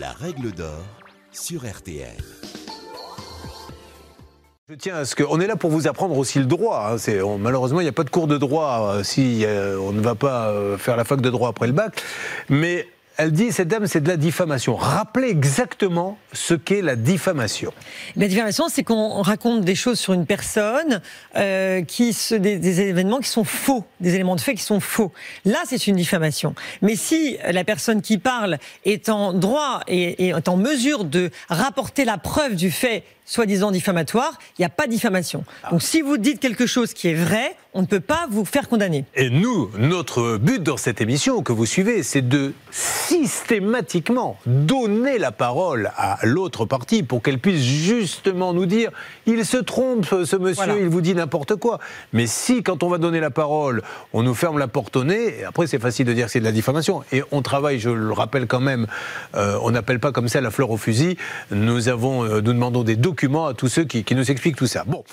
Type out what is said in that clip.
La règle d'or sur RTL. Je tiens à ce que. On est là pour vous apprendre aussi le droit. hein. C'est- malheureusement, il n'y a pas de cours de droit euh, si euh, on ne va pas euh, faire la fac de droit après le bac. Mais elle dit, cette dame, c'est de la diffamation. Rappelez exactement ce qu'est la diffamation. La diffamation, c'est qu'on raconte des choses sur une personne, euh, qui se, des, des événements qui sont faux, des éléments de fait qui sont faux. Là, c'est une diffamation. Mais si la personne qui parle est en droit et, et est en mesure de rapporter la preuve du fait soi-disant diffamatoire, il n'y a pas de diffamation. Donc si vous dites quelque chose qui est vrai, on ne peut pas vous faire condamner. Et nous, notre but dans cette émission que vous suivez, c'est de systématiquement donner la parole à l'autre partie pour qu'elle puisse justement nous dire il se trompe, ce monsieur, Voilà. il vous dit n'importe quoi. Mais si, quand on va donner la parole, on nous ferme la porte au nez, après c'est facile de dire que c'est de la diffamation. Et on travaille, je le rappelle quand même, euh, on n'appelle pas comme ça la fleur au fusil. Nous avons, euh, nous demandons des documents à tous ceux qui, qui nous expliquent tout ça. Bon.